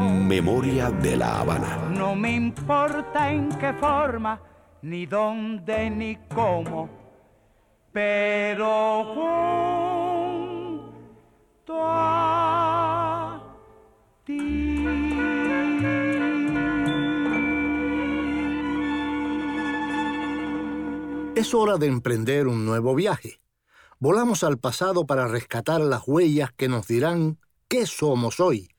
Memoria de la Habana. No me importa en qué forma, ni dónde, ni cómo, pero junto a Es hora de emprender un nuevo viaje. Volamos al pasado para rescatar las huellas que nos dirán qué somos hoy.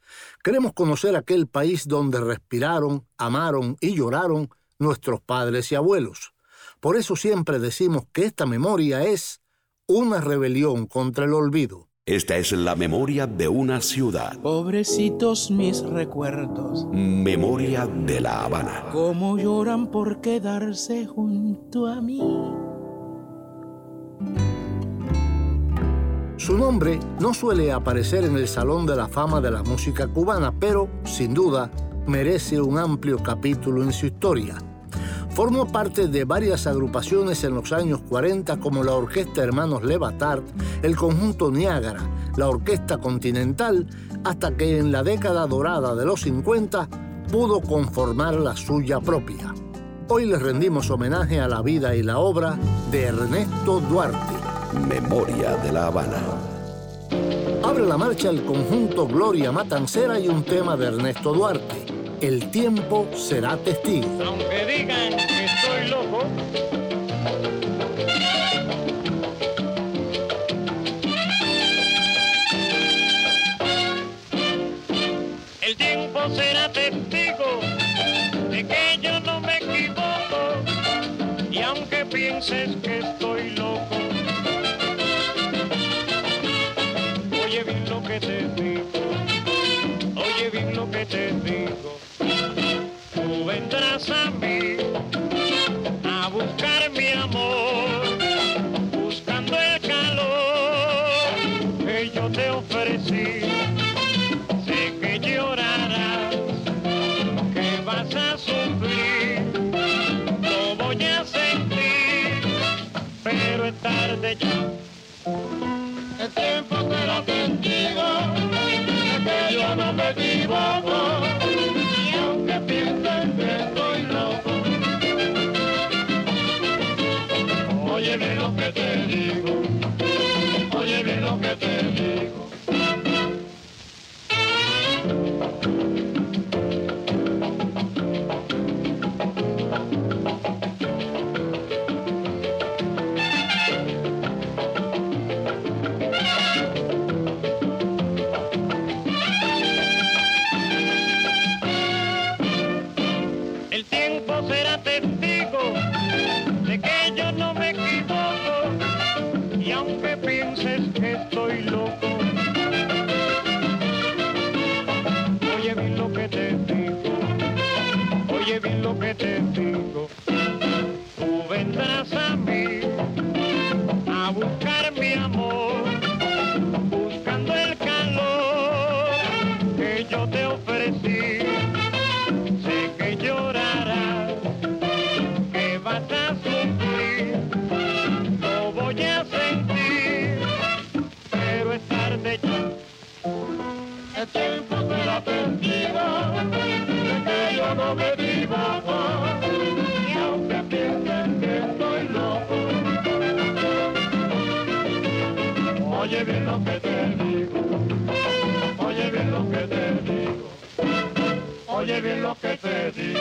Queremos conocer aquel país donde respiraron, amaron y lloraron nuestros padres y abuelos. Por eso siempre decimos que esta memoria es una rebelión contra el olvido. Esta es la memoria de una ciudad. Pobrecitos mis recuerdos, Memoria de la Habana. cómo lloran por quedarse junto a mí. Su nombre no suele aparecer en el Salón de la Fama de la Música Cubana, pero, sin duda, merece un amplio capítulo en su historia. Formó parte de varias agrupaciones en los años 40 como la Orquesta Hermanos Levatard, el Conjunto Niágara, la Orquesta Continental, hasta que en la década dorada de los 50 pudo conformar la suya propia. Hoy les rendimos homenaje a la vida y la obra de Ernesto Duarte. Memoria de la Habana. Abre la marcha el conjunto Gloria Matancera y un tema de Ernesto Duarte. El tiempo será testigo. Aunque digan que estoy loco, el tiempo será testigo de que yo no me equivoco. Y aunque pienses que estoy loco, te digo, oye bien lo que te digo. Tú vendrás a mí oye bien lo que te digo, oye bien lo que te digo. Bien lo que te digo, oye bien lo que te digo. Oye bien lo que te digo.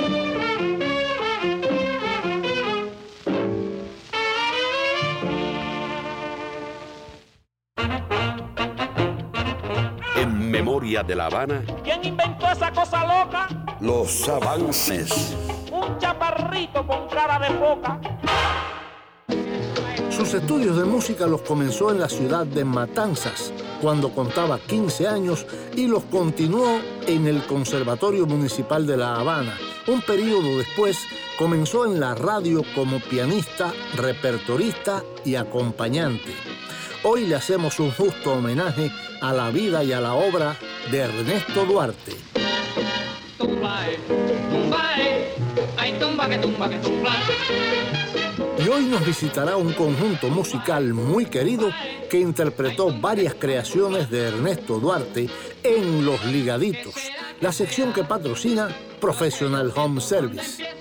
En Memoria de la Habana, ¿Quién inventó esa cosa loca? los avances. Un chaparrito con cara de foca. Estudios de música los comenzó en la ciudad de Matanzas, cuando contaba 15 años, y los continuó en el Conservatorio Municipal de La Habana, Un periodo después comenzó en la radio como pianista, repertorista y acompañante. Hoy le hacemos un justo homenaje a la vida y a la obra de Ernesto Duarte. Y hoy nos visitará un conjunto musical muy querido que interpretó varias creaciones de Ernesto Duarte en Los Ligaditos, la sección que patrocina Professional Home Service,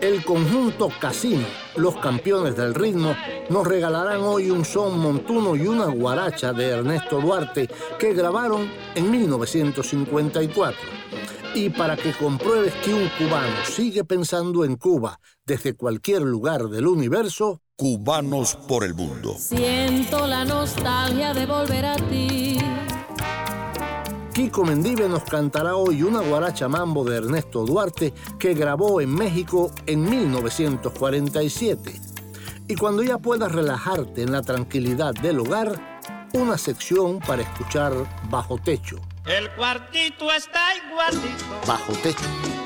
El conjunto Casino, los campeones del ritmo, nos regalarán hoy un son montuno y una guaracha de Ernesto Duarte que grabaron en 1954. Y para que compruebes que un cubano sigue pensando en Cuba desde cualquier lugar del universo, Cubanos por el mundo. Siento la nostalgia de volver a ti. Kiko Mendive nos cantará hoy una guaracha mambo de Ernesto Duarte que grabó en México en 1947. Y cuando ya puedas relajarte en la tranquilidad del hogar, una sección para escuchar Bajo Techo. El cuartito está igualito Bajo Techo,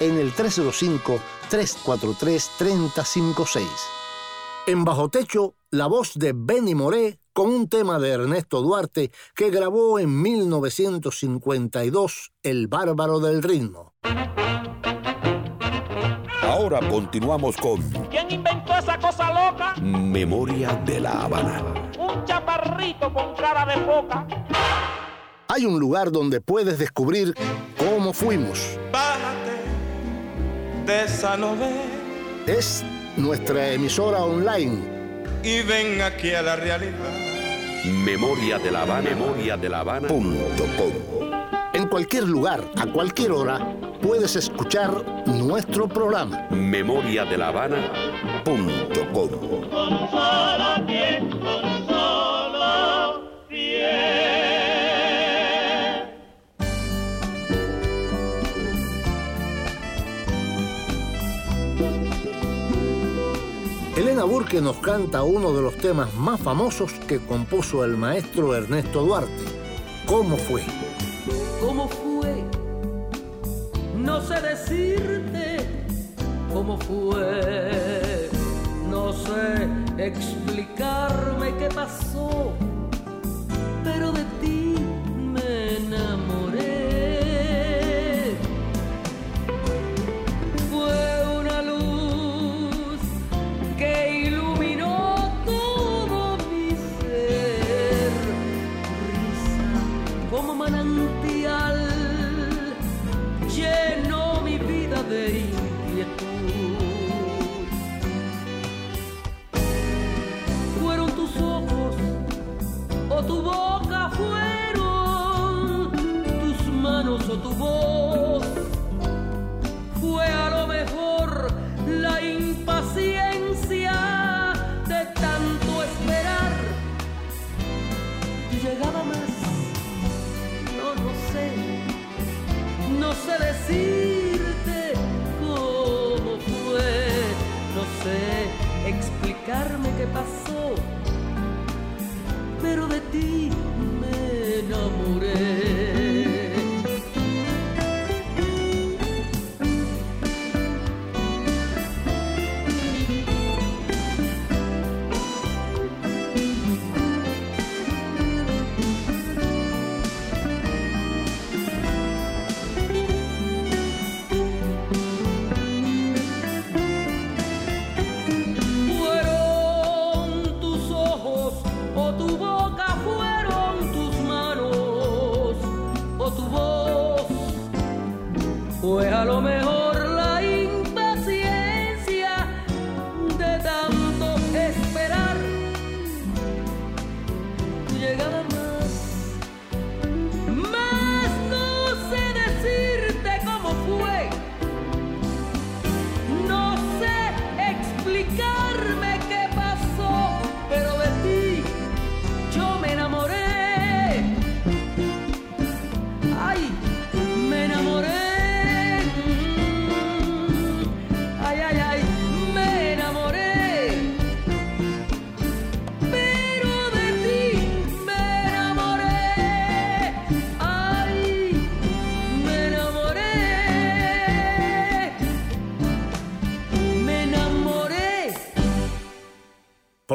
en el 305-343-3056. En Bajo Techo, la voz de Benny Moré con un tema de Ernesto Duarte que grabó en 1952 El Bárbaro del Ritmo. Ahora continuamos con ¿Quién inventó esa cosa loca? Memoria de la Habana. Un chaparrito con cara de foca. Hay un lugar donde puedes descubrir cómo fuimos. Bájate de Es nuestra emisora online y ven aquí a la realidad. Memoria de la Habana. Memoria de la Habana. Punto com. En cualquier lugar, a cualquier hora, puedes escuchar nuestro programa. Memoria de la Habana. Punto com. Elena Nos canta uno de los temas más famosos que compuso el maestro Ernesto Duarte. ¿Cómo fue? ¿Cómo fue? No sé decirte cómo fue. No sé explicarme qué pasó. Pero de ti me enamoré.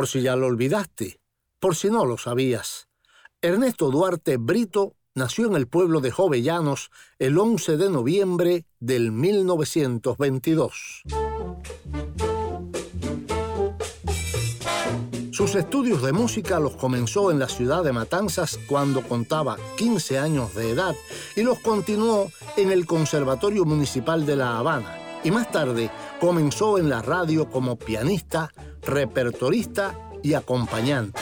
Si ya lo olvidaste, por si no lo sabías. Ernesto Duarte Brito nació en el pueblo de Jovellanos el 11 de noviembre del 1922. Sus estudios de música los comenzó en la ciudad de Matanzas cuando contaba 15 años de edad y los continuó en el Conservatorio Municipal de La Habana. Y más tarde comenzó en la radio como pianista, repertorista y acompañante.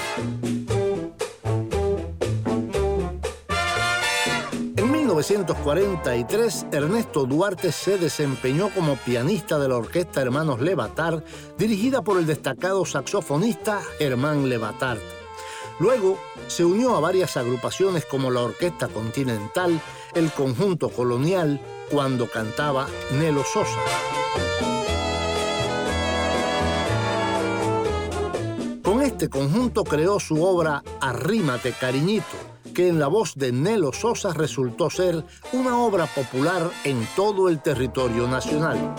En 1943, Ernesto Duarte se desempeñó como pianista de la orquesta Hermanos Levatard, dirigida por el destacado saxofonista Germán Levatard. Luego se unió a varias agrupaciones como la Orquesta Continental, el Conjunto Colonial, cuando cantaba Nelo Sosa. Con este conjunto creó su obra Arrímate Cariñito, que en la voz de Nelo Sosa resultó ser una obra popular en todo el territorio nacional.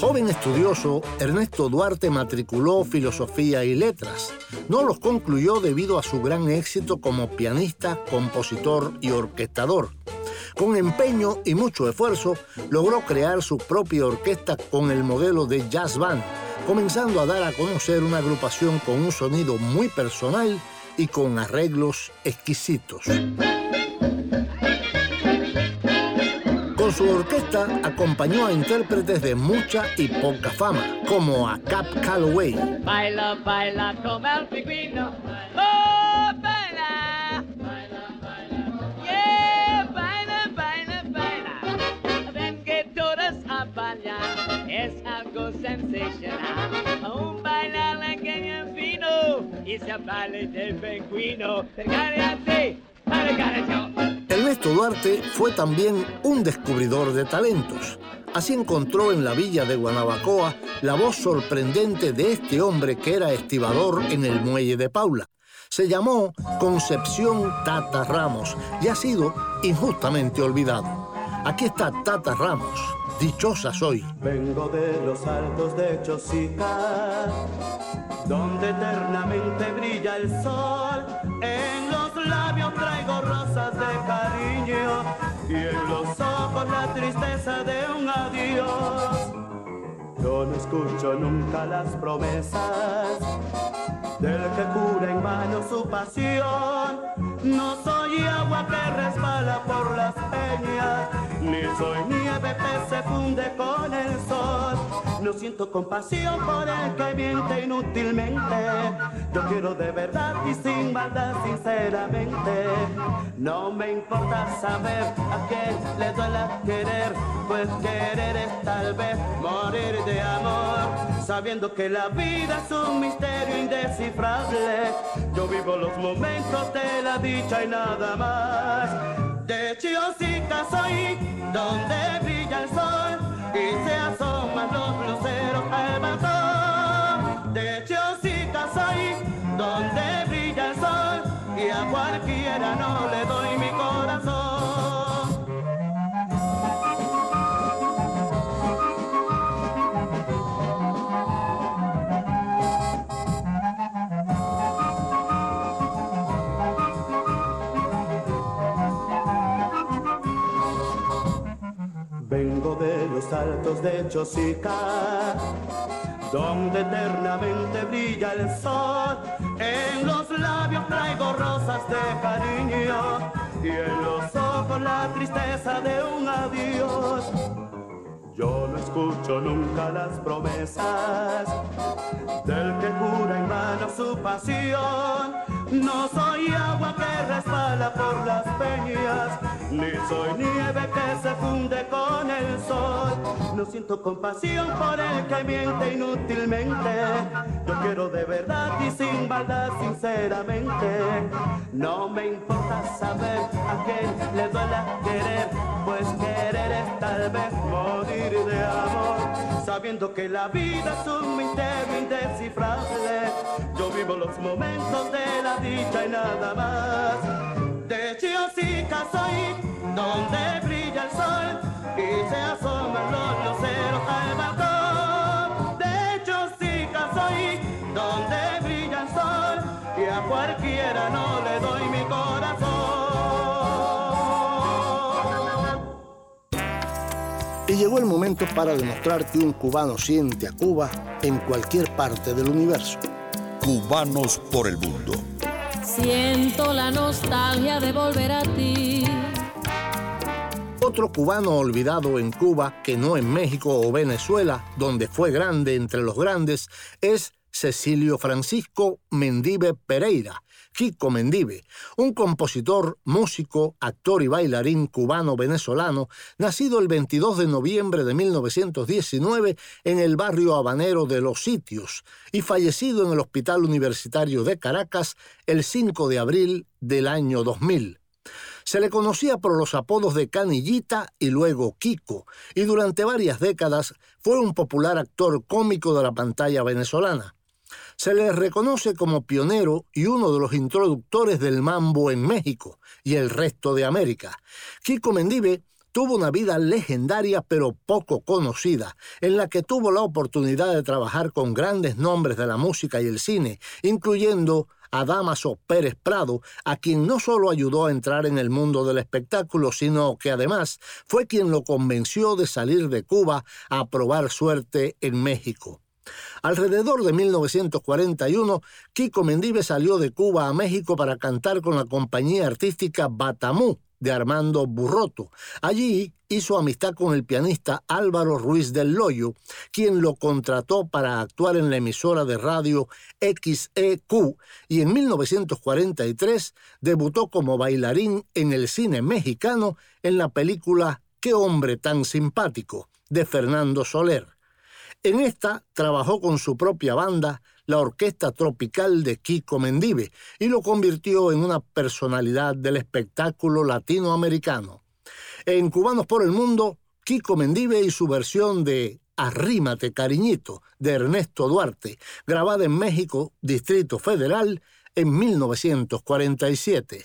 Joven estudioso, Ernesto Duarte matriculó filosofía y letras. No los concluyó debido a su gran éxito como pianista, compositor y orquestador. Con empeño y mucho esfuerzo, logró crear su propia orquesta con el modelo de jazz band, comenzando a dar a conocer una agrupación con un sonido muy personal y con arreglos exquisitos. Con su orquesta acompañó a intérpretes de mucha y poca fama, como a Cap Calloway, Baila, baila como el sensacional. Un bailar pequeño fino. Y se baile del pingüino. Ernesto Duarte fue también un descubridor de talentos. Así encontró en la villa de Guanabacoa la voz sorprendente de este hombre que era estibador en el muelle de Paula. Se llamó Concepción Tata Ramos y ha sido injustamente olvidado. Aquí está Tata Ramos. Dichosa soy. Vengo de los altos de Chosica, donde eternamente brilla el sol. En los labios traigo rosas de cariño y en los ojos la tristeza de un adiós. No escucho nunca las promesas del que cura en mano su pasión. No soy agua que resbala por las peñas, ni soy nieve que se funde con el sol. No siento compasión por el que miente inútilmente. Yo quiero de verdad y sin maldad, sinceramente. No me importa saber a quién le duela querer, pues querer es tal vez morir de amor. Sabiendo que la vida es un misterio indescifrable. Yo vivo los momentos de la dicha y nada más. De Chiosica soy, donde brilla el sol se asoman los luceros al balcón. De Chiosica soy, donde brilla el sol y a cualquiera no le doy mi corazón. Altos de Chosica, donde eternamente brilla el sol. En los labios traigo rosas de cariño y en los ojos la tristeza de un adiós. Yo no escucho nunca las promesas del que jura en mano su pasión. No soy agua que resbala por las peñas, ni soy nieve que se funde con el sol. No siento compasión por el que miente inútilmente. Yo quiero de verdad y sin maldad, sinceramente. No me importa saber a quién le duela querer, pues querer es tal vez morir de amor. Sabiendo que la vida es un misterio indescifrable, yo vivo los momentos de la dicha y nada más. De Chiosica soy, donde brilla el sol y se asoman los luceros al balcón. De Chiosica soy, donde brilla el sol y a cualquiera no le doy mi corazón. Y llegó el momento para demostrar que un cubano siente a Cuba en cualquier parte del universo. Cubanos por el mundo. Siento la nostalgia de volver a ti. Otro cubano olvidado en Cuba, que no en México o Venezuela, donde fue grande entre los grandes, es Cecilio Francisco Mendive Pereira, Kiko Mendive, un compositor, músico, actor y bailarín cubano-venezolano, nacido el 22 de noviembre de 1919 en el barrio habanero de Los Sitios y fallecido en el Hospital Universitario de Caracas el 5 de abril del año 2000. Se le conocía por los apodos de Canillita y luego Kiko, y durante varias décadas fue un popular actor cómico de la pantalla venezolana. Se le reconoce como pionero y uno de los introductores del mambo en México y el resto de América. Kiko Mendive tuvo una vida legendaria pero poco conocida, en la que tuvo la oportunidad de trabajar con grandes nombres de la música y el cine, incluyendo a Damaso Pérez Prado, a quien no solo ayudó a entrar en el mundo del espectáculo, sino que además fue quien lo convenció de salir de Cuba a probar suerte en México. Alrededor de 1941, Kiko Mendive salió de Cuba a México para cantar con la compañía artística Batamú de Armando Burroto. Allí hizo amistad con el pianista Álvaro Ruiz del Loyo, quien lo contrató para actuar en la emisora de radio XEQ y en 1943 debutó como bailarín en el cine mexicano en la película Qué hombre tan simpático de Fernando Soler. En esta trabajó con su propia banda, la Orquesta Tropical de Kiko Mendive, y lo convirtió en una personalidad del espectáculo latinoamericano. En Cubanos por el Mundo, Kiko Mendive y su versión de Arrímate Cariñito de Ernesto Duarte, grabada en México, Distrito Federal, en 1947.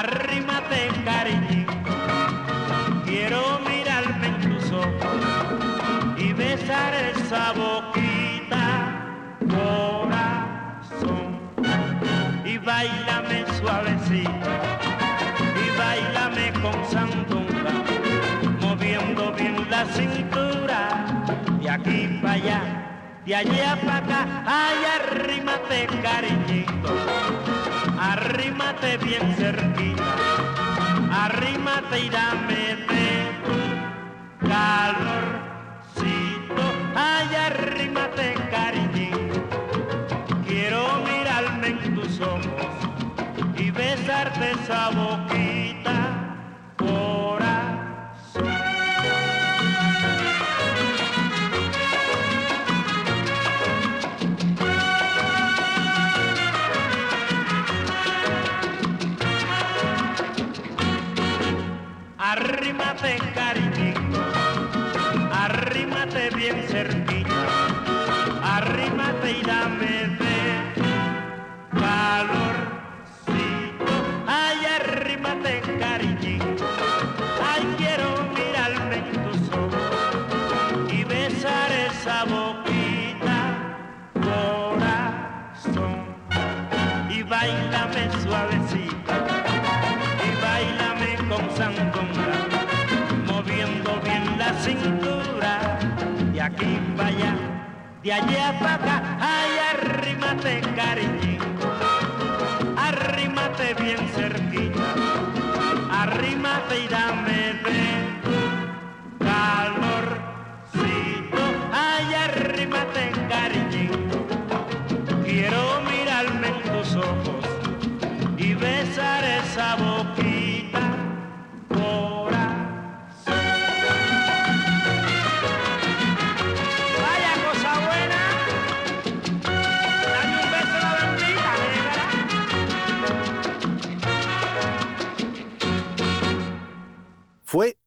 Arrímate cariñito, quiero mirarme en tus ojos y besar esa boquita, corazón, y bailame suavecito, y bailame con sandunga, moviendo bien la cintura, de aquí para allá, de allá para acá, ay, arrímate cariñito, arrímate bien cerquita, arrímate y dame de tu calorcito, ay, arrímate cariñito, quiero mirarme en tus ojos y besarte esa boquita, de allá para acá, ay, arrímate cariñito, arrímate bien cerquita, arrímate y dame de calorcito, ay, arrímate cariñito, quiero mirarme en tus ojos y besar esa boquita.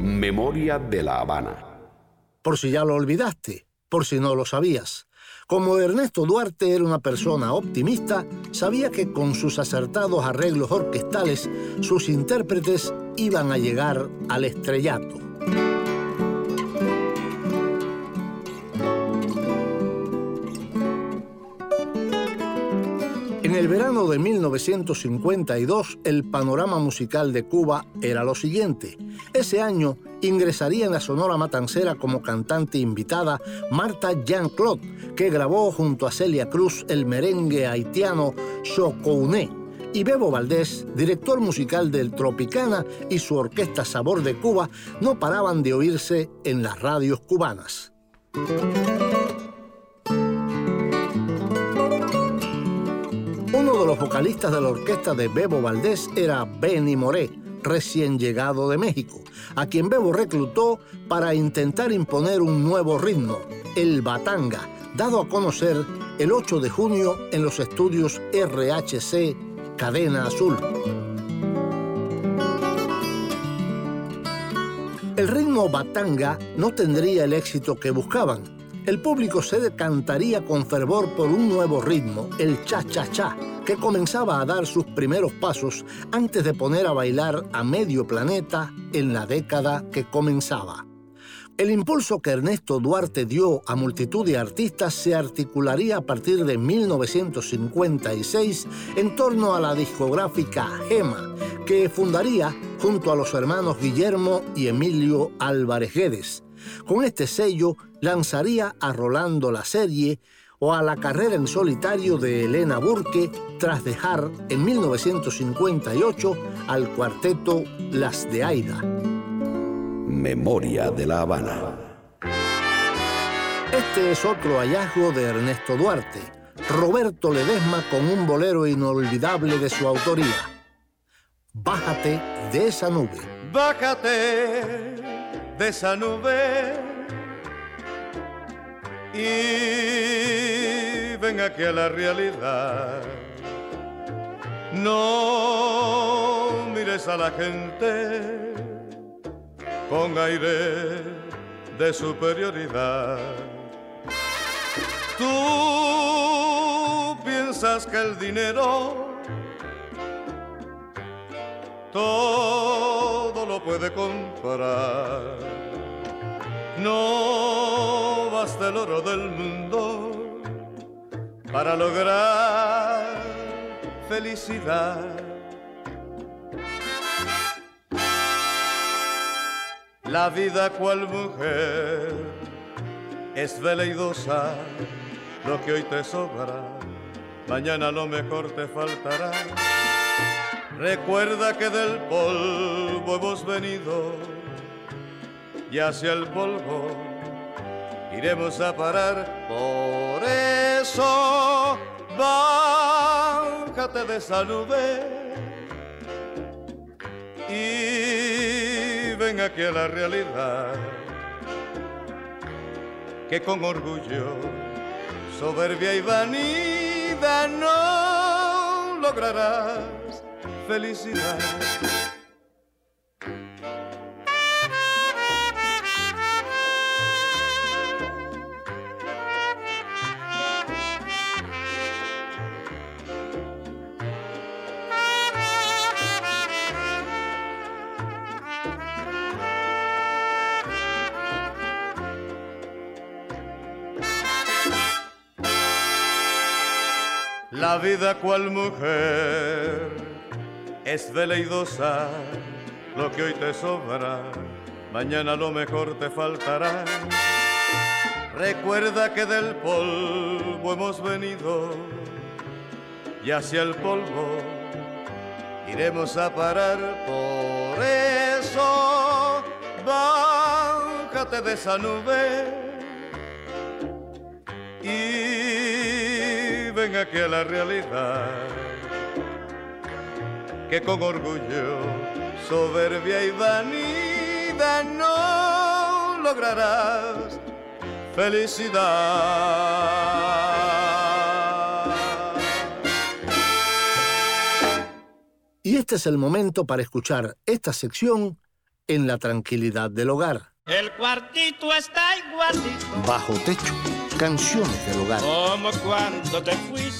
Memoria de La Habana. Por si ya lo olvidaste, por si no lo sabías. Como Ernesto Duarte era una persona optimista, sabía que con sus acertados arreglos orquestales, sus intérpretes iban a llegar al estrellato. En el verano de 1952, el panorama musical de Cuba era lo siguiente. Ese año ingresaría en la Sonora Matancera como cantante invitada Marta Jean-Claude, que grabó junto a Celia Cruz el merengue haitiano Chocouné. Y Bebo Valdés, director musical del Tropicana y su orquesta Sabor de Cuba, no paraban de oírse en las radios cubanas. Uno de los vocalistas de la orquesta de Bebo Valdés era Benny Moré, recién llegado de México, a quien Bebo reclutó para intentar imponer un nuevo ritmo, el batanga, dado a conocer el 8 de junio en los estudios RHC Cadena Azul. El ritmo batanga no tendría el éxito que buscaban. El público se decantaría con fervor por un nuevo ritmo, el cha-cha-cha, que comenzaba a dar sus primeros pasos antes de poner a bailar a medio planeta en la década que comenzaba. El impulso que Ernesto Duarte dio a multitud de artistas se articularía a partir de 1956 en torno a la discográfica Gema, que fundaría junto a los hermanos Guillermo y Emilio Álvarez Guedes. Con este sello lanzaría a Rolando la serie o a la carrera en solitario de Elena Burke tras dejar en 1958 al cuarteto Las de Aida. Memoria de La Habana. Este es otro hallazgo de Ernesto Duarte, Roberto Ledesma con un bolero inolvidable de su autoría. Bájate de esa nube. Bájate de esa nube y ven aquí a la realidad. No mires a la gente con aire de superioridad. Tú piensas que el dinero todo lo puede comprar. No basta el oro del mundo para lograr felicidad. La vida cual mujer es veleidosa, lo que hoy te sobra, mañana lo mejor te faltará. Recuerda que del polvo hemos venido y hacia el polvo iremos a parar. Por eso, bájate de esa nube y ven aquí a la realidad. Que con orgullo, soberbia y vanidad no lograrás felicidad. La vida cual mujer es veleidosa, lo que hoy te sobra, mañana lo mejor te faltará. Recuerda que del polvo hemos venido y hacia el polvo iremos a parar. Por eso, bájate de esa nube y ven aquí a la realidad. Que con orgullo, soberbia y vanidad no lograrás felicidad. Y este es el momento para escuchar esta sección en la tranquilidad del hogar. El cuartito está igualito. Bajo techo, canciones del hogar. Como cuando te fuiste.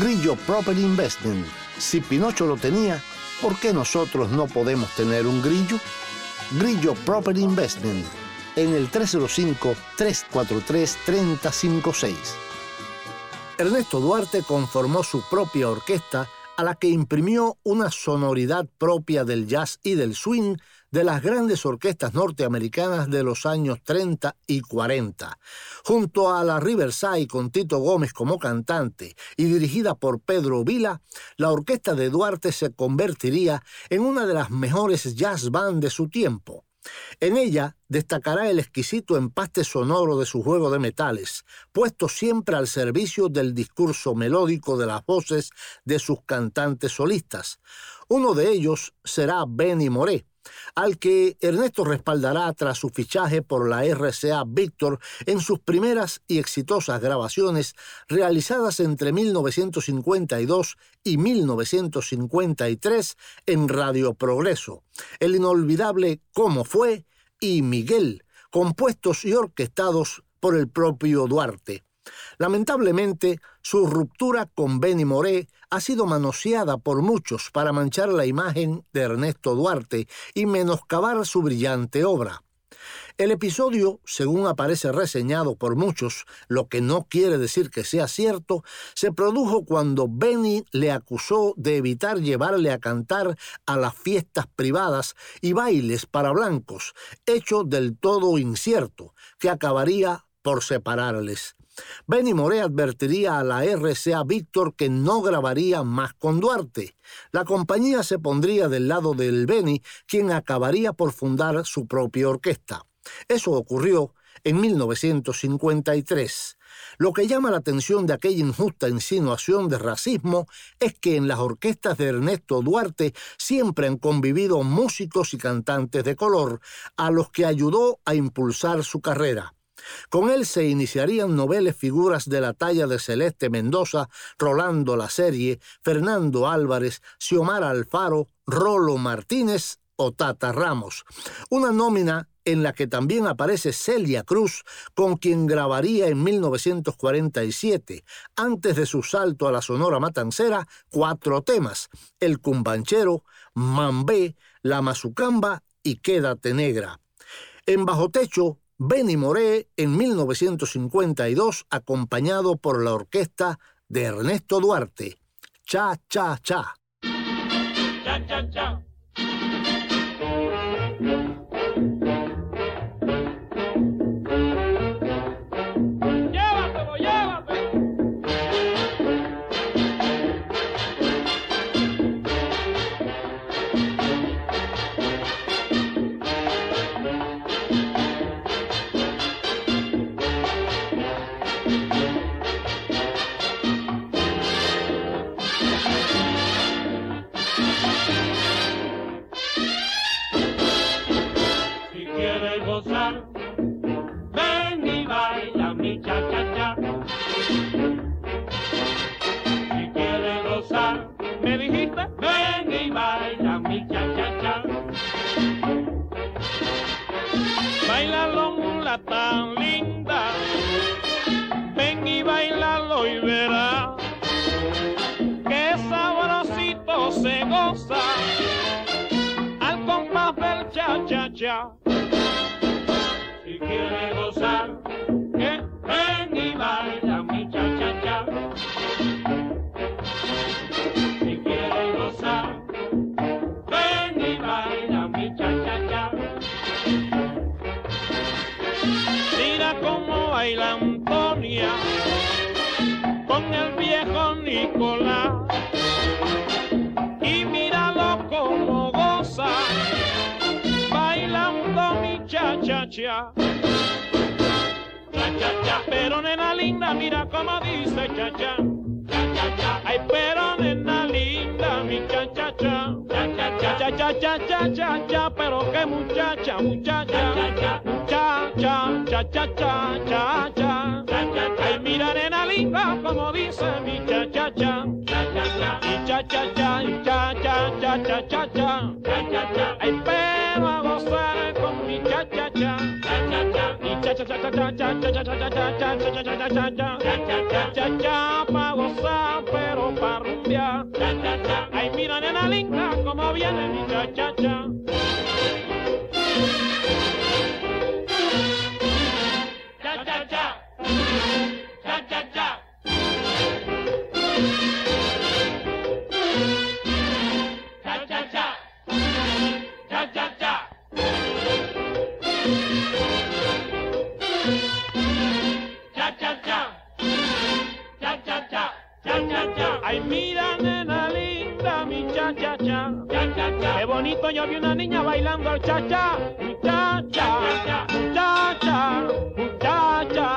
Grillo Property Investment. Si Pinocho lo tenía, ¿por qué nosotros no podemos tener un grillo? Grillo Property Investment en el 305-343-3056. Ernesto Duarte conformó su propia orquesta a la que imprimió una sonoridad propia del jazz y del swing de las grandes orquestas norteamericanas de los años 30 y 40. Junto a la Riverside con Tito Gómez como cantante y dirigida por Pedro Vila, la orquesta de Duarte se convertiría en una de las mejores jazz band de su tiempo. En ella destacará el exquisito empaste sonoro de su juego de metales, puesto siempre al servicio del discurso melódico de las voces de sus cantantes solistas. Uno de ellos será Benny Moré, al que Ernesto respaldará tras su fichaje por la RCA Victor en sus primeras y exitosas grabaciones realizadas entre 1952 y 1953 en Radio Progreso, el inolvidable Cómo fue y Miguel, compuestos y orquestados por el propio Duarte. Lamentablemente, su ruptura con Benny Moré ha sido manoseada por muchos para manchar la imagen de Ernesto Duarte y menoscabar su brillante obra. El episodio, según aparece reseñado por muchos, lo que no quiere decir que sea cierto, se produjo cuando Benny le acusó de evitar llevarle a cantar a las fiestas privadas y bailes para blancos, hecho del todo incierto, que acabaría por separarles. Benny Moré advertiría a la RCA Víctor que no grabaría más con Duarte. La compañía se pondría del lado del Benny, quien acabaría por fundar su propia orquesta. Eso ocurrió en 1953. Lo que llama la atención de aquella injusta insinuación de racismo es que en las orquestas de Ernesto Duarte siempre han convivido músicos y cantantes de color, a los que ayudó a impulsar su carrera. Con él se iniciarían noveles figuras de la talla de Celeste Mendoza, Rolando La Serie, Fernando Álvarez, Xiomara Alfaro, Rolo Martínez o Tata Ramos. Una nómina en la que también aparece Celia Cruz, con quien grabaría en 1947, antes de su salto a la Sonora Matancera, cuatro temas, El Cumbanchero, Mambé, La Mazucamba y Quédate Negra. En Bajo Techo, Benny Moré en 1952, acompañado por la orquesta de Ernesto Duarte. Cha, cha, cha. Cha, cha, cha. 家。Pero nena linda, mira cómo dice cha-cha. Cha-cha-cha, ay, pero nena linda, mi cha-cha-cha. Cha-cha-cha, cha-cha-cha, cha-cha, pero qué muchacha, muchacha. Cha-cha, cha-cha-cha, cha-cha. Ay, mira nena linda, como dice mi cha-cha-cha. Y cha-cha-cha, y cha-cha-cha, cha-cha-cha. Ay, pero cha-cha-cha-cha-cha-cha-cha-cha-cha-cha-cha-cha-cha-cha pa' gozar, pero pa' rumbear. Ay, mira nena linda, como viene mi cha-cha-cha. Cha-cha-cha. Cha-cha-cha. Ay, mira, nena linda, mi cha-cha-cha. Cha-cha-cha. Qué bonito, yo vi una niña bailando el cha-cha. Muchacha, muchacha, muchacha,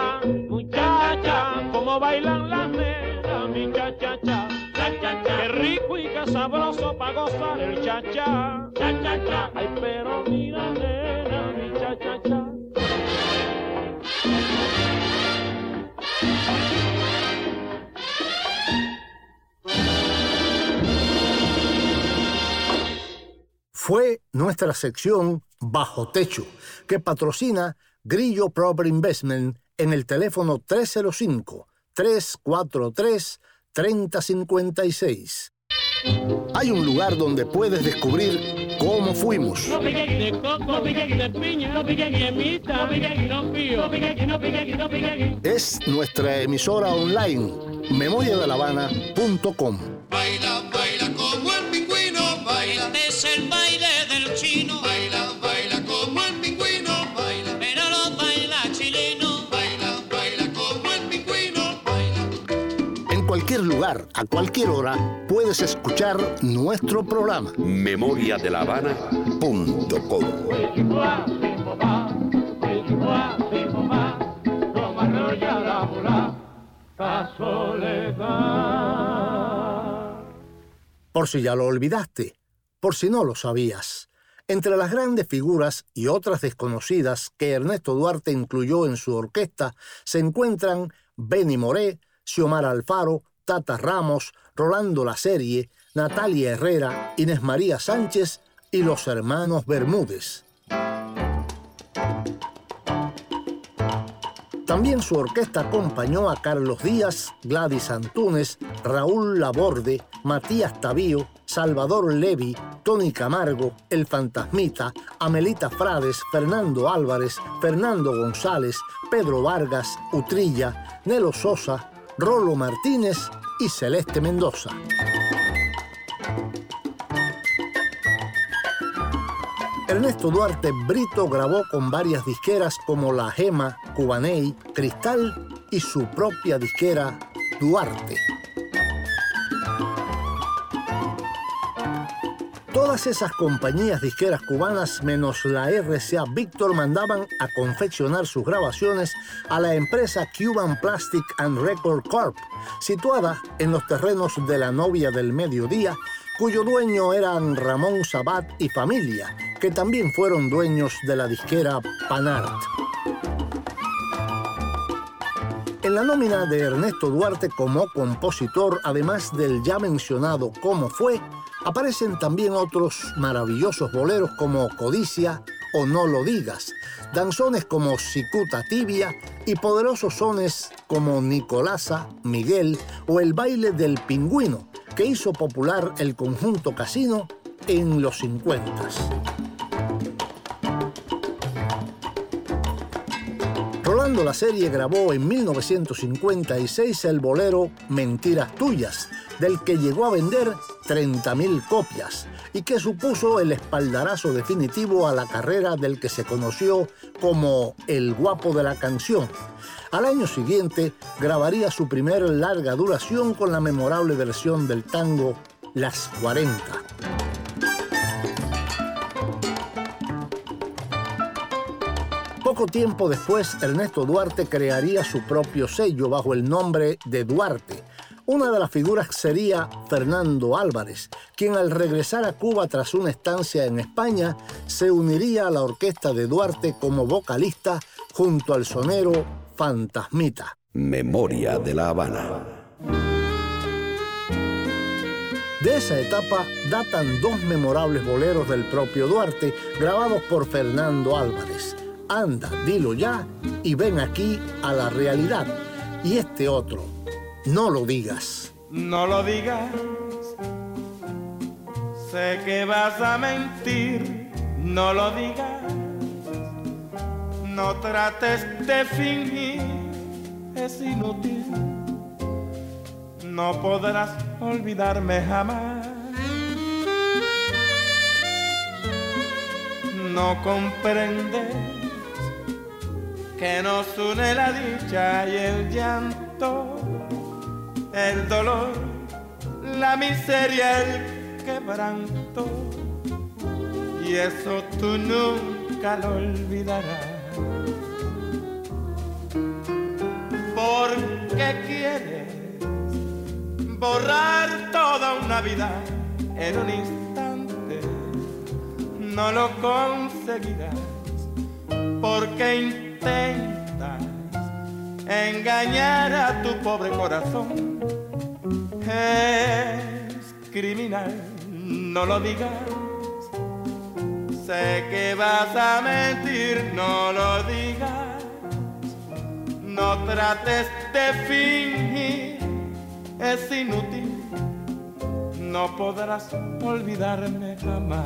muchacha. Como bailan las nenas, mi cha-cha-cha. Cha-cha-cha. Qué rico y qué sabroso para gozar el cha-cha. Cha-cha-cha. Ay, pero mira, nena, mi cha-cha-cha. Fue nuestra sección Bajo Techo, que patrocina Grillo Proper Investment en el teléfono 305-343-3056. Hay un lugar donde puedes descubrir cómo fuimos. No pique de coco, no pique cualquier lugar, a cualquier hora, puedes escuchar nuestro programa. memoriadelavana.com Por si ya lo olvidaste, por si no lo sabías. Entre las grandes figuras y otras desconocidas que Ernesto Duarte incluyó en su orquesta se encuentran Benny Moré, Xiomara Alfaro, Tata Ramos, Rolando La Serie, Natalia Herrera, Inés María Sánchez y los hermanos Bermúdez. También su orquesta acompañó a Carlos Díaz, Gladys Antúnez, Raúl Laborde, Matías Tavío, Salvador Levi, Tony Camargo, El Fantasmita, Amelita Frades, Fernando Álvarez, Fernando González, Pedro Vargas, Utrilla, Nelo Sosa, Rolo Martínez y Celeste Mendoza. Ernesto Duarte Brito grabó con varias disqueras como La Gema, Cubaney, Cristal y su propia disquera Duarte. Todas esas compañías disqueras cubanas menos la RCA Victor mandaban a confeccionar sus grabaciones a la empresa Cuban Plastic and Record Corp, situada en los terrenos de la novia del mediodía, cuyo dueño eran Ramón Sabat y familia, que también fueron dueños de la disquera Panart. En la nómina de Ernesto Duarte como compositor, además del ya mencionado Como fue, aparecen también otros maravillosos boleros como Codicia o No lo digas, danzones como Cicuta Tibia y poderosos sones como Nicolasa, Miguel o el baile del pingüino, que hizo popular el conjunto casino en los 50. Rolando la serie grabó en 1956 el bolero Mentiras Tuyas, del que llegó a vender 30.000 copias y que supuso el espaldarazo definitivo a la carrera del que se conoció como el guapo de la canción. Al año siguiente grabaría su primer larga duración con la memorable versión del tango Las 40. Poco tiempo después, Ernesto Duarte crearía su propio sello bajo el nombre de Duarte, una de las figuras sería Fernando Álvarez, quien al regresar a Cuba tras una estancia en España se uniría a la orquesta de Duarte como vocalista junto al sonero Fantasmita. Memoria de la Habana. De esa etapa datan dos memorables boleros del propio Duarte grabados por Fernando Álvarez. Anda, dilo ya y ven aquí a la realidad. Y este otro, no lo digas. No lo digas. Sé que vas a mentir. No lo digas. No trates de fingir. Es inútil. No podrás olvidarme jamás. No comprendes que nos une la dicha y el llanto el dolor, la miseria, el quebranto. Y eso tú nunca lo olvidarás. Porque quieres borrar toda una vida en un instante. No lo conseguirás porque engañar a tu pobre corazón es criminal, no lo digas. Sé que vas a mentir, no lo digas. No trates de fingir, es inútil. No podrás olvidarme jamás.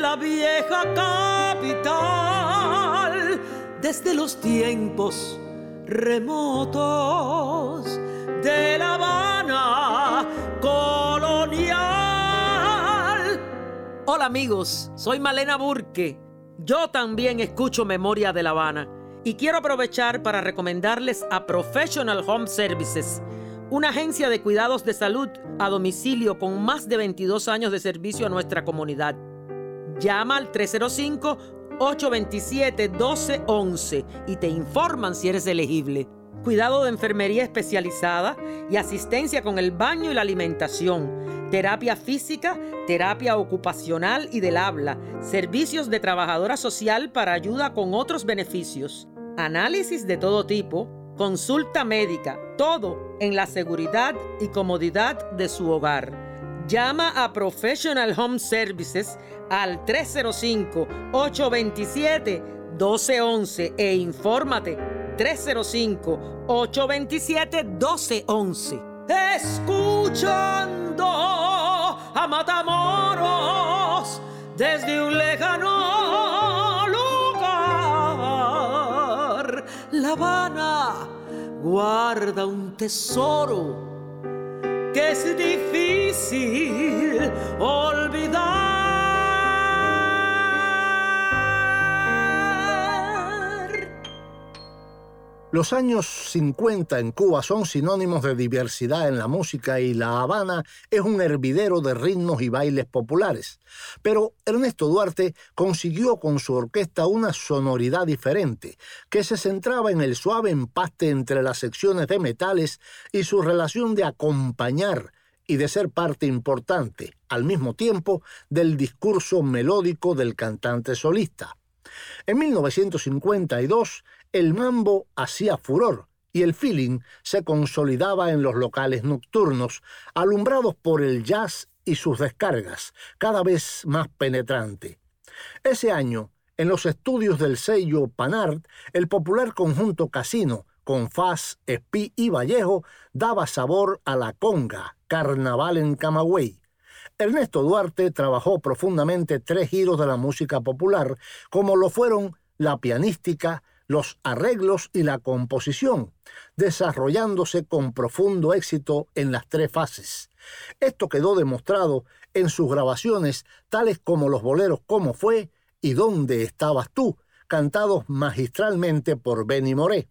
la vieja capital, desde los tiempos remotos de La Habana colonial. Hola amigos, soy Malena Burke. Yo también escucho Memoria de La Habana y quiero aprovechar para recomendarles a Professional Home Services una agencia de cuidados de salud a domicilio con más de 22 años de servicio a nuestra comunidad. Llama al 305-827-1211 y te informan si eres elegible. Cuidado de enfermería especializada y asistencia con el baño y la alimentación terapia física, terapia ocupacional y del habla, servicios de trabajadora social para ayuda con otros beneficios, análisis de todo tipo, consulta médica, todo en la seguridad y comodidad de su hogar. Llama a Professional Home Services al 305-827-1211 e infórmate. 305-827-1211 escuchando a Matamoros desde un lejano lugar. La Habana guarda un tesoro que es difícil olvidar. Los años 50 en Cuba son sinónimos de diversidad en la música y La Habana es un hervidero de ritmos y bailes populares. Pero Ernesto Duarte consiguió con su orquesta una sonoridad diferente, que se centraba en el suave empaste entre las secciones de metales y su relación de acompañar y de ser parte importante, al mismo tiempo, del discurso melódico del cantante solista. En 1952, el mambo hacía furor y el feeling se consolidaba en los locales nocturnos, alumbrados por el jazz y sus descargas, cada vez más penetrante. Ese año, en los estudios del sello Panart, el popular conjunto Casino, con Faz, Espí y Vallejo, daba sabor a la conga, carnaval en Camagüey. Ernesto Duarte trabajó profundamente tres giros de la música popular, como lo fueron la pianística, los arreglos y la composición, desarrollándose con profundo éxito en las tres fases. Esto quedó demostrado en sus grabaciones, tales como los boleros Cómo fue y Dónde estabas tú, cantados magistralmente por Benny Moré.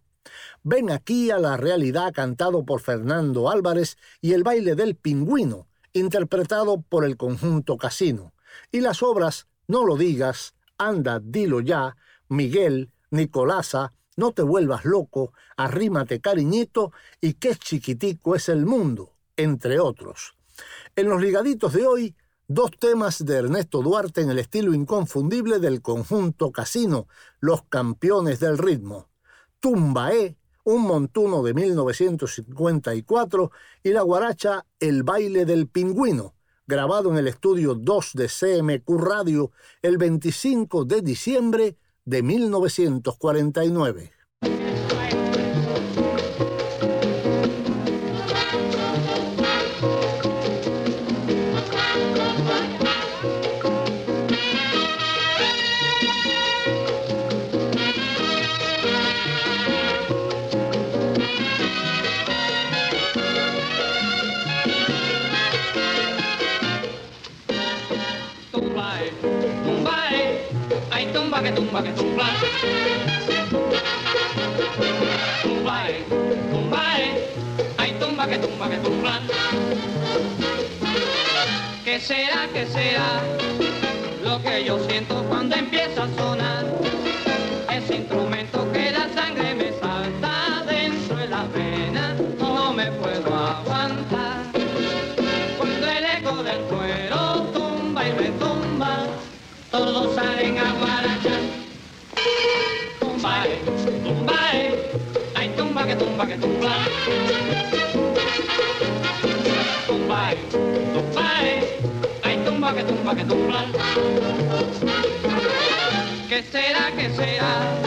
Ven aquí a la realidad cantado por Fernando Álvarez y el baile del pingüino, interpretado por el conjunto Casino. Y las obras No lo digas, Anda, dilo ya, Miguel, Nicolasa, no te vuelvas loco, arrímate cariñito y qué chiquitico es el mundo, entre otros. En los ligaditos de hoy, dos temas de Ernesto Duarte en el estilo inconfundible del conjunto Casino, los campeones del ritmo. Tumbaé, un montuno de 1954, y la guaracha El baile del pingüino, grabado en el estudio 2 de CMQ Radio el 25 de diciembre de 1949. Tumba, que tumba. Tumba, eh, tumba, eh. Ay, tumba, que tumba, que tumba. ¿Qué será, qué será? Lo que yo siento cuando empieza a sonar. Que tumba tumba. Tumbae, ay tumba que tumba que tumba. ¿Qué será, qué será?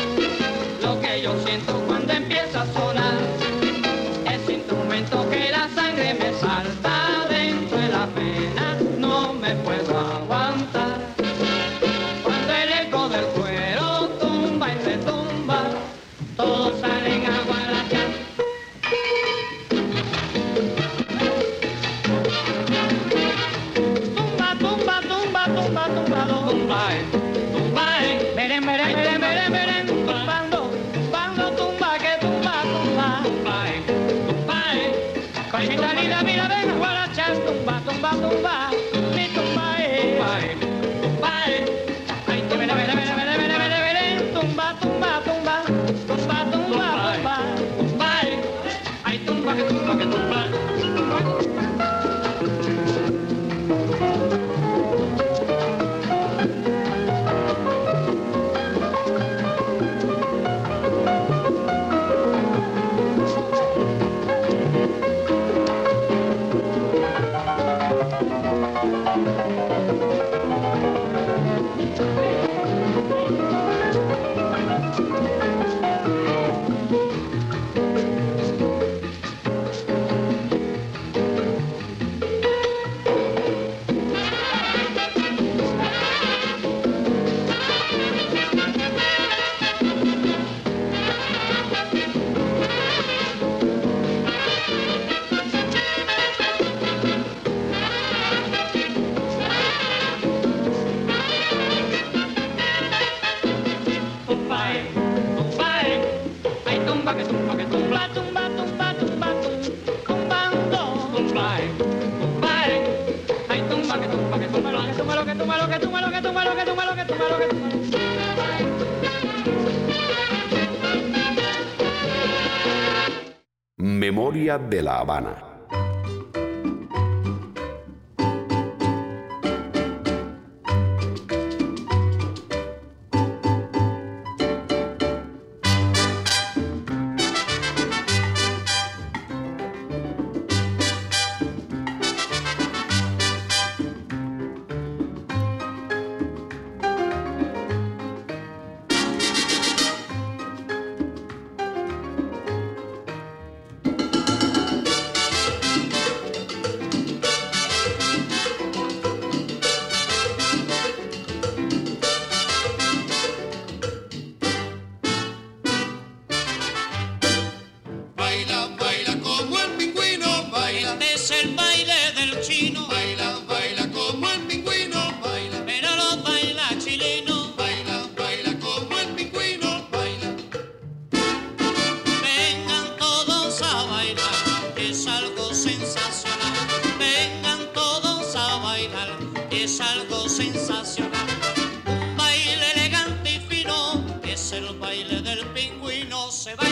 de La Habana.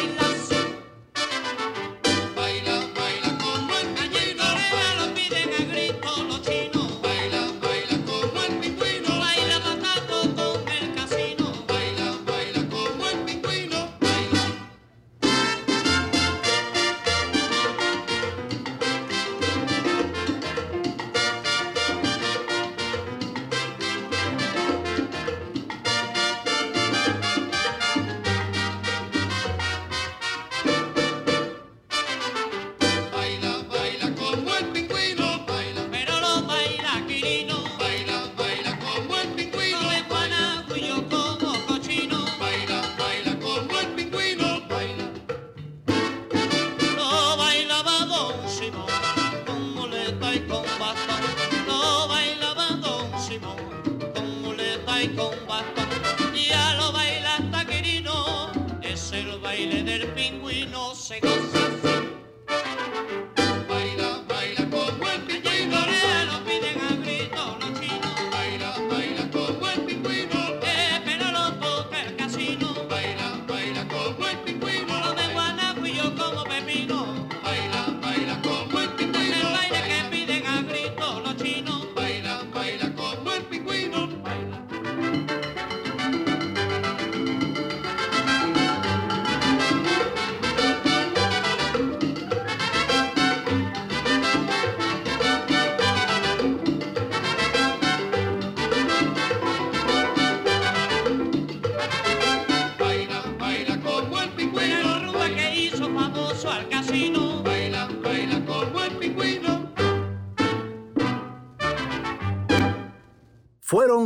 Bye.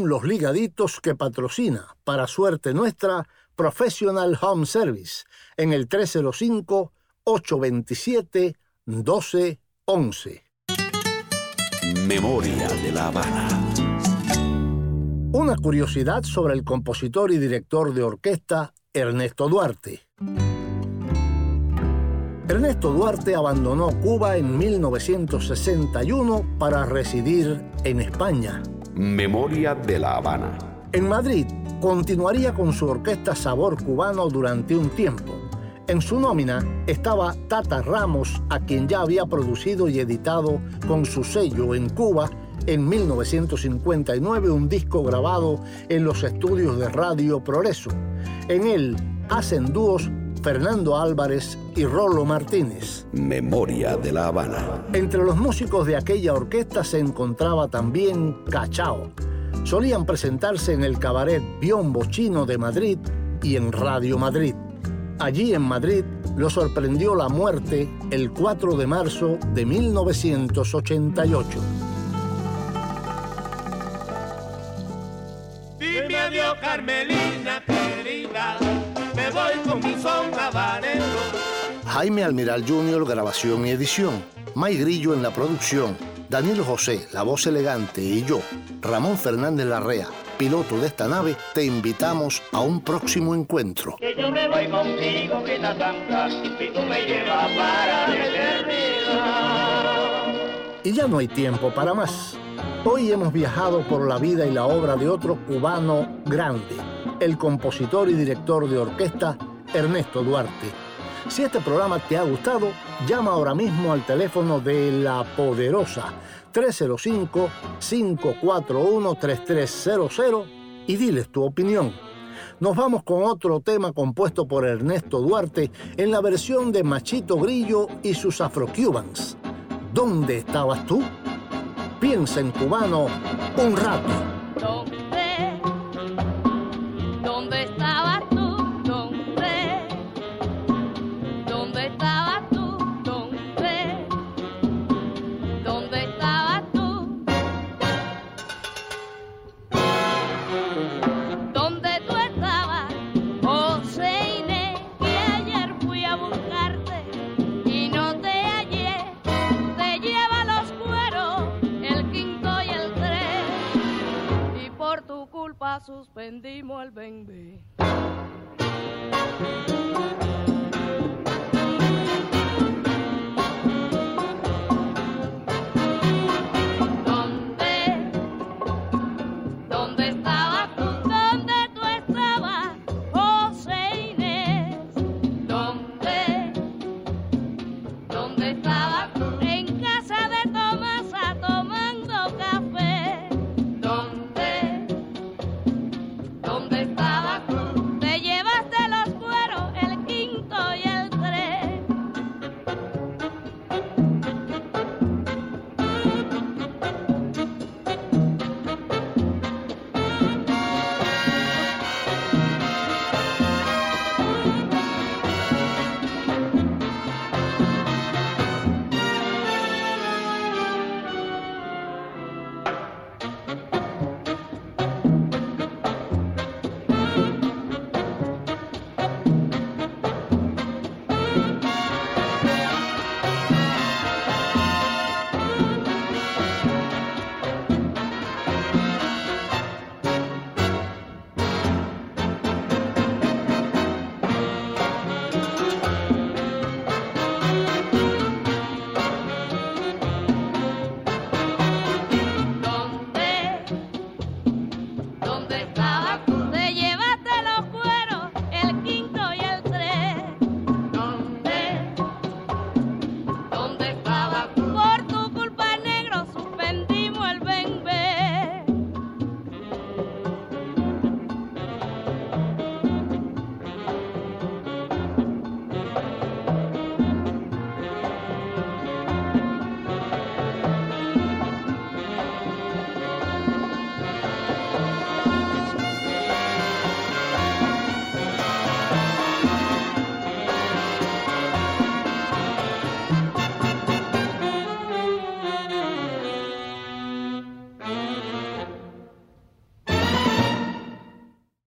los ligaditos que patrocina, para suerte nuestra, Professional Home Service en el 305-827-1211. Memoria de La Habana. Una curiosidad sobre el compositor y director de orquesta Ernesto Duarte. Ernesto Duarte abandonó Cuba en 1961 para residir en España. Memoria de la Habana. En Madrid continuaría con su orquesta Sabor Cubano durante un tiempo. En su nómina estaba Tata Ramos, a quien ya había producido y editado con su sello en Cuba en 1959 un disco grabado en los estudios de Radio Progreso. En él hacen dúos Fernando Álvarez y Rolo Martínez. Memoria de la Habana. Entre los músicos de aquella orquesta se encontraba también Cachao. Solían presentarse en el cabaret Biombo Chino de Madrid y en Radio Madrid. Allí en Madrid lo sorprendió la muerte el 4 de marzo de 1988. Dime adiós, Carmelina querida, me voy con mi son habanero. Jaime Almiral Jr., grabación y edición. May Grillo en la producción. Daniel José, la voz elegante, y yo, Ramón Fernández Larrea, piloto de esta nave, te invitamos a un próximo encuentro. Que yo me voy contigo, que está santa, y tú me llevas para la eternidad. Y ya no hay tiempo para más. Hoy hemos viajado por la vida y la obra de otro cubano grande, el compositor y director de orquesta Ernesto Duarte. Si este programa te ha gustado, llama ahora mismo al teléfono de La Poderosa 305-541-3300 y diles tu opinión. Nos vamos con otro tema compuesto por Ernesto Duarte en la versión de Machito Grillo y sus Afro-Cubans. ¿Dónde estabas tú? Piensa en cubano un rato. suspendimos el bembe.